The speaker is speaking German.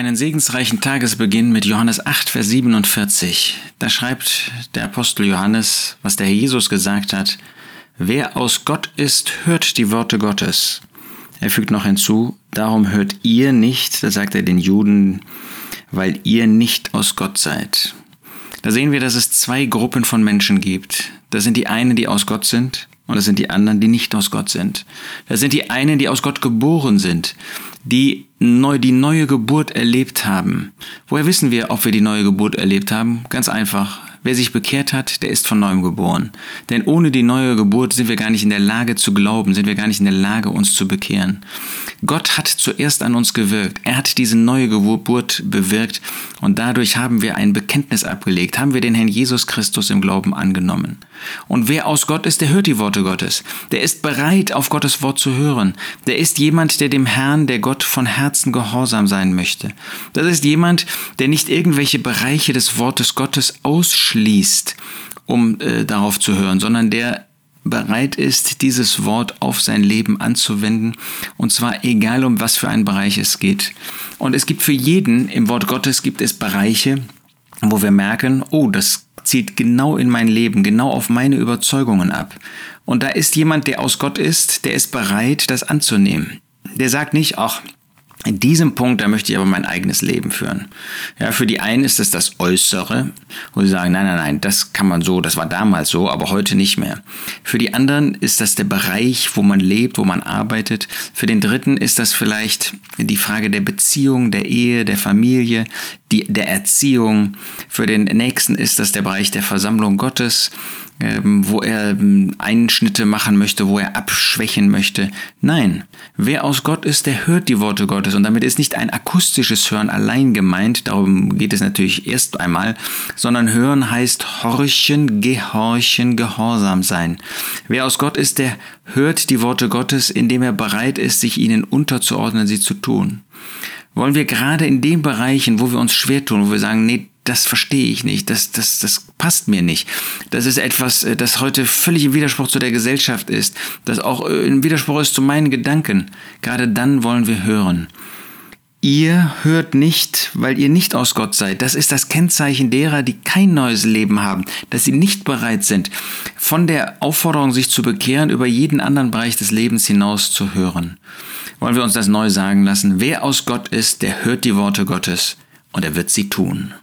einen segensreichen Tagesbeginn mit Johannes 8, Vers 47. Da schreibt der Apostel Johannes, was der Herr Jesus gesagt hat. Wer aus Gott ist, hört die Worte Gottes. Er fügt noch hinzu, darum hört ihr nicht, da sagt er den Juden, weil ihr nicht aus Gott seid. Da sehen wir, dass es zwei Gruppen von Menschen gibt. Das sind die einen, die aus Gott sind, und das sind die anderen, die nicht aus Gott sind. Das sind die einen, die aus Gott geboren sind, die neu, die neue Geburt erlebt haben. Woher wissen wir, ob wir die neue Geburt erlebt haben? Ganz einfach. Wer sich bekehrt hat, der ist von neuem geboren. Denn ohne die neue Geburt sind wir gar nicht in der Lage zu glauben, sind wir gar nicht in der Lage, uns zu bekehren. Gott hat zuerst an uns gewirkt. Er hat diese neue Geburt bewirkt und dadurch haben wir ein Bekenntnis abgelegt, haben wir den Herrn Jesus Christus im Glauben angenommen. Und wer aus Gott ist, der hört die Worte Gottes. Der ist bereit, auf Gottes Wort zu hören. Der ist jemand, der dem Herrn, der Gott von Herzen gehorsam sein möchte. Das ist jemand, der nicht irgendwelche Bereiche des Wortes Gottes ausschließt, um äh, darauf zu hören, sondern der bereit ist, dieses Wort auf sein Leben anzuwenden, und zwar egal um was für einen Bereich es geht. Und es gibt für jeden, im Wort Gottes gibt es Bereiche, wo wir merken, oh, das zieht genau in mein Leben, genau auf meine Überzeugungen ab. Und da ist jemand, der aus Gott ist, der ist bereit, das anzunehmen. Der sagt nicht, ach, in diesem Punkt, da möchte ich aber mein eigenes Leben führen. Ja, für die einen ist es das Äußere, wo sie sagen, nein, nein, nein, das kann man so, das war damals so, aber heute nicht mehr. Für die anderen ist das der Bereich, wo man lebt, wo man arbeitet. Für den dritten ist das vielleicht die Frage der Beziehung, der Ehe, der Familie, die, der Erziehung. Für den nächsten ist das der Bereich der Versammlung Gottes. Ähm, wo er ähm, Einschnitte machen möchte, wo er abschwächen möchte. Nein, wer aus Gott ist, der hört die Worte Gottes und damit ist nicht ein akustisches Hören allein gemeint, darum geht es natürlich erst einmal, sondern Hören heißt horchen, gehorchen, gehorsam sein. Wer aus Gott ist, der hört die Worte Gottes, indem er bereit ist, sich ihnen unterzuordnen, sie zu tun wollen wir gerade in den Bereichen, wo wir uns schwer tun, wo wir sagen, nee, das verstehe ich nicht, das, das, das passt mir nicht. Das ist etwas, äh, das heute völlig im Widerspruch zu der Gesellschaft ist, das auch äh, im Widerspruch ist zu meinen Gedanken. Gerade dann wollen wir hören. Ihr hört nicht, weil ihr nicht aus Gott seid. Das ist das Kennzeichen derer, die kein neues Leben haben, dass sie nicht bereit sind, von der Aufforderung, sich zu bekehren, über jeden anderen Bereich des Lebens hinaus zu hören. Wollen wir uns das neu sagen lassen? Wer aus Gott ist, der hört die Worte Gottes und er wird sie tun.